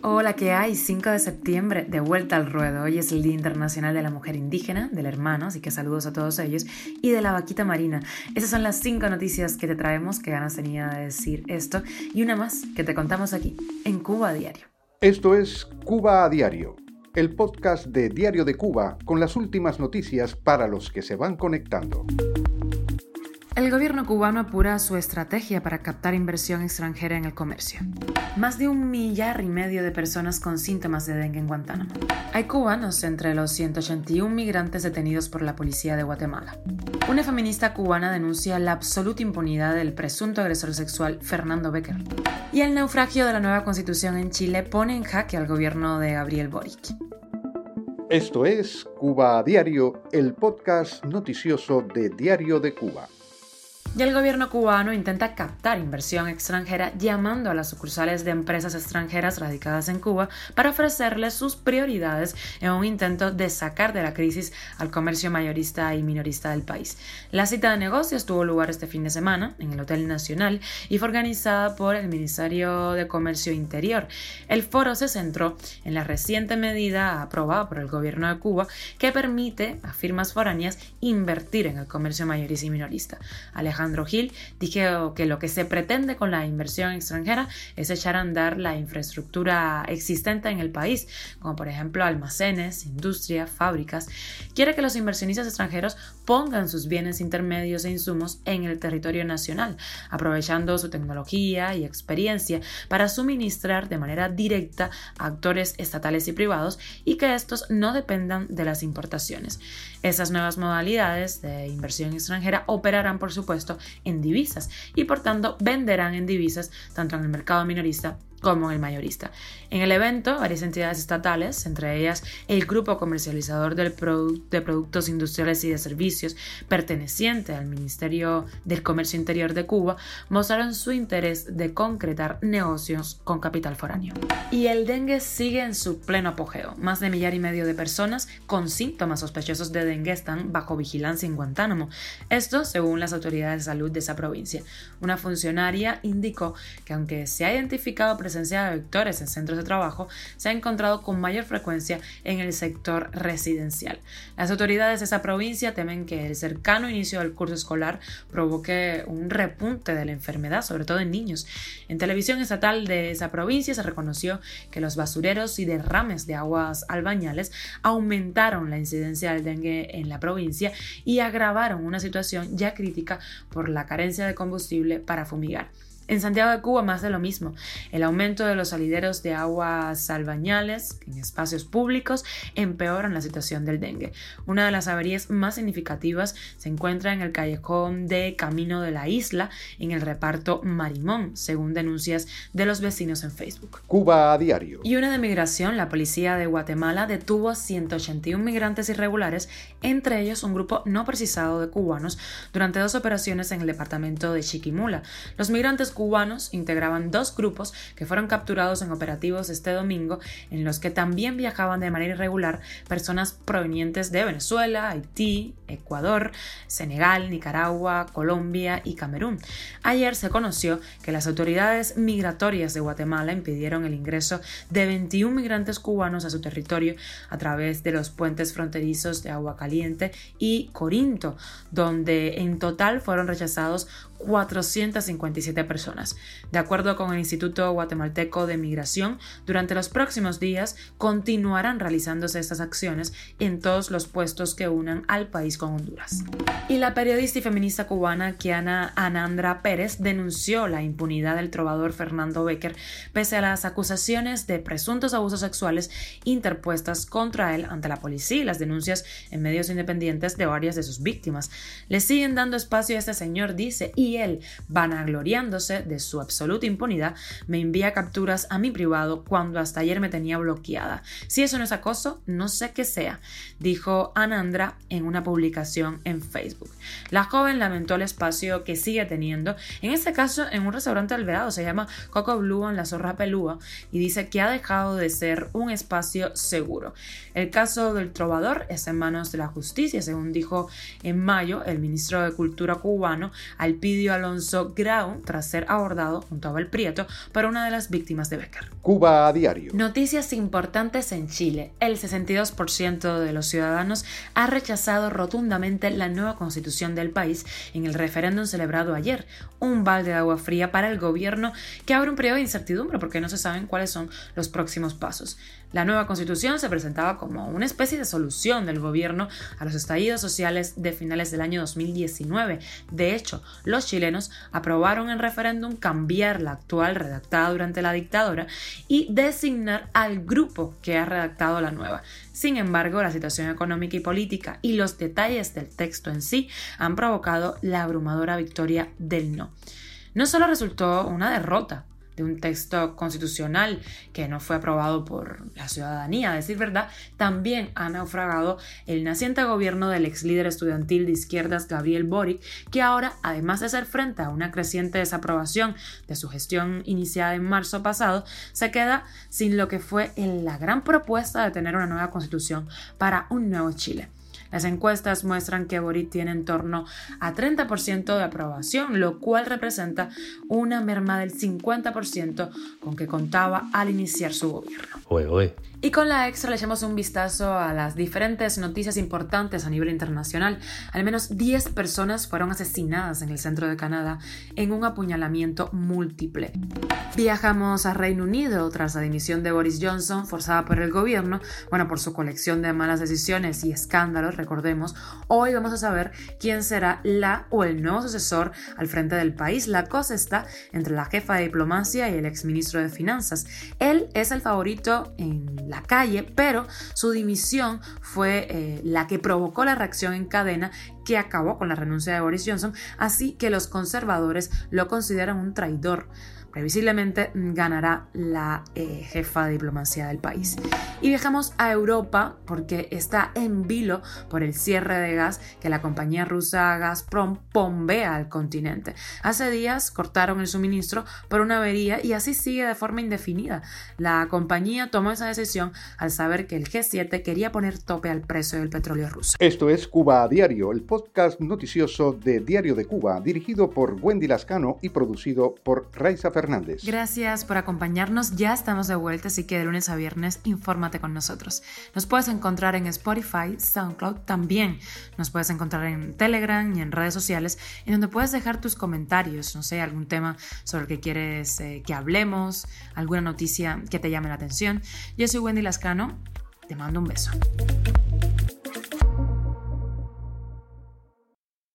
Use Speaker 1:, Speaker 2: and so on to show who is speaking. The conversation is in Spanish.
Speaker 1: Hola, ¿qué hay? 5 de septiembre, de vuelta al ruedo. Hoy es el Día Internacional de la Mujer Indígena, del hermano, así que saludos a todos ellos, y de la vaquita marina. Esas son las 5 noticias que te traemos, que ganas tenía de decir esto, y una más que te contamos aquí, en Cuba a Diario.
Speaker 2: Esto es Cuba a Diario, el podcast de Diario de Cuba con las últimas noticias para los que se van conectando.
Speaker 1: El gobierno cubano apura su estrategia para captar inversión extranjera en el comercio. Más de un millar y medio de personas con síntomas de dengue en Guantánamo. Hay cubanos entre los 181 migrantes detenidos por la policía de Guatemala. Una feminista cubana denuncia la absoluta impunidad del presunto agresor sexual Fernando Becker. Y el naufragio de la nueva constitución en Chile pone en jaque al gobierno de Gabriel Boric.
Speaker 2: Esto es Cuba Diario, el podcast noticioso de Diario de Cuba.
Speaker 1: Y el gobierno cubano intenta captar inversión extranjera llamando a las sucursales de empresas extranjeras radicadas en Cuba para ofrecerles sus prioridades en un intento de sacar de la crisis al comercio mayorista y minorista del país. La cita de negocios tuvo lugar este fin de semana en el Hotel Nacional y fue organizada por el Ministerio de Comercio Interior. El foro se centró en la reciente medida aprobada por el gobierno de Cuba que permite a firmas foráneas invertir en el comercio mayorista y minorista. Gil, dijo que lo que se pretende con la inversión extranjera es echar a andar la infraestructura existente en el país, como por ejemplo almacenes, industria, fábricas. Quiere que los inversionistas extranjeros pongan sus bienes intermedios e insumos en el territorio nacional, aprovechando su tecnología y experiencia para suministrar de manera directa a actores estatales y privados y que estos no dependan de las importaciones. Esas nuevas modalidades de inversión extranjera operarán, por supuesto, en divisas y por tanto venderán en divisas tanto en el mercado minorista como el mayorista. En el evento, varias entidades estatales, entre ellas el Grupo Comercializador de Productos Industriales y de Servicios, perteneciente al Ministerio del Comercio Interior de Cuba, mostraron su interés de concretar negocios con capital foráneo. Y el dengue sigue en su pleno apogeo. Más de millar y medio de personas con síntomas sospechosos de dengue están bajo vigilancia en Guantánamo. Esto según las autoridades de salud de esa provincia. Una funcionaria indicó que aunque se ha identificado presencia de vectores en centros de trabajo se ha encontrado con mayor frecuencia en el sector residencial. Las autoridades de esa provincia temen que el cercano inicio del curso escolar provoque un repunte de la enfermedad, sobre todo en niños. En televisión estatal de esa provincia se reconoció que los basureros y derrames de aguas albañales aumentaron la incidencia del dengue en la provincia y agravaron una situación ya crítica por la carencia de combustible para fumigar. En Santiago de Cuba más de lo mismo. El aumento de los salideros de aguas albañales en espacios públicos empeoran la situación del dengue. Una de las averías más significativas se encuentra en el callejón de Camino de la Isla, en el reparto Marimón, según denuncias de los vecinos en Facebook.
Speaker 2: Cuba a diario.
Speaker 1: Y una de migración, la policía de Guatemala detuvo a 181 migrantes irregulares, entre ellos un grupo no precisado de cubanos, durante dos operaciones en el departamento de Chiquimula. Los migrantes cubanos integraban dos grupos que fueron capturados en operativos este domingo, en los que también viajaban de manera irregular personas provenientes de Venezuela, Haití, Ecuador, Senegal, Nicaragua, Colombia y Camerún. Ayer se conoció que las autoridades migratorias de Guatemala impidieron el ingreso de 21 migrantes cubanos a su territorio a través de los puentes fronterizos de Agua Caliente y Corinto, donde en total fueron rechazados 457 personas. De acuerdo con el Instituto Guatemalteco de Migración, durante los próximos días continuarán realizándose estas acciones en todos los puestos que unan al país con Honduras. Y la periodista y feminista cubana Kiana Anandra Pérez denunció la impunidad del trovador Fernando Becker pese a las acusaciones de presuntos abusos sexuales interpuestas contra él ante la policía y las denuncias en medios independientes de varias de sus víctimas. Le siguen dando espacio a este señor, dice, y él, vanagloriándose de su absoluta impunidad, me envía capturas a mi privado cuando hasta ayer me tenía bloqueada. Si eso no es acoso, no sé qué sea, dijo Anandra en una publicación en Facebook. La joven lamentó el espacio que sigue teniendo, en este caso en un restaurante alveado, se llama Coco Blue en la Zorra Pelúa, y dice que ha dejado de ser un espacio seguro. El caso del trovador es en manos de la justicia, según dijo en mayo el ministro de Cultura cubano, al Alpidi Alonso Grau tras ser abordado junto a Abel Prieto por una de las víctimas de Becker.
Speaker 2: Cuba a diario.
Speaker 1: Noticias importantes en Chile. El 62% de los ciudadanos ha rechazado rotundamente la nueva constitución del país en el referéndum celebrado ayer, un balde de agua fría para el gobierno que abre un periodo de incertidumbre porque no se saben cuáles son los próximos pasos. La nueva constitución se presentaba como una especie de solución del gobierno a los estallidos sociales de finales del año 2019. De hecho, los chilenos aprobaron en referéndum cambiar la actual redactada durante la dictadura y designar al grupo que ha redactado la nueva. Sin embargo, la situación económica y política y los detalles del texto en sí han provocado la abrumadora victoria del no. No solo resultó una derrota de un texto constitucional que no fue aprobado por la ciudadanía, a decir verdad, también ha naufragado el naciente gobierno del ex líder estudiantil de izquierdas Gabriel Boric, que ahora, además de hacer frente a una creciente desaprobación de su gestión iniciada en marzo pasado, se queda sin lo que fue la gran propuesta de tener una nueva constitución para un nuevo Chile. Las encuestas muestran que Boric tiene en torno a 30% de aprobación, lo cual representa una merma del 50% con que contaba al iniciar su gobierno. Y con la extra le echamos un vistazo a las diferentes noticias importantes a nivel internacional. Al menos 10 personas fueron asesinadas en el centro de Canadá en un apuñalamiento múltiple. Viajamos a Reino Unido tras la dimisión de Boris Johnson forzada por el gobierno, bueno, por su colección de malas decisiones y escándalos, recordemos. Hoy vamos a saber quién será la o el nuevo sucesor al frente del país. La cosa está entre la jefa de diplomacia y el exministro de Finanzas. Él es el favorito en la calle, pero su dimisión fue eh, la que provocó la reacción en cadena que acabó con la renuncia de Boris Johnson, así que los conservadores lo consideran un traidor previsiblemente ganará la eh, jefa de diplomacia del país. Y viajamos a Europa porque está en vilo por el cierre de gas que la compañía rusa Gazprom bombea al continente. Hace días cortaron el suministro por una avería y así sigue de forma indefinida. La compañía tomó esa decisión al saber que el G7 quería poner tope al precio del petróleo ruso.
Speaker 2: Esto es Cuba a Diario, el podcast noticioso de Diario de Cuba, dirigido por Wendy Lascano y producido por Raiza
Speaker 1: Gracias por acompañarnos. Ya estamos de vuelta, así que de lunes a viernes, infórmate con nosotros. Nos puedes encontrar en Spotify, SoundCloud también. Nos puedes encontrar en Telegram y en redes sociales, en donde puedes dejar tus comentarios, no sé, algún tema sobre el que quieres eh, que hablemos, alguna noticia que te llame la atención. Yo soy Wendy Lascano. Te mando un beso.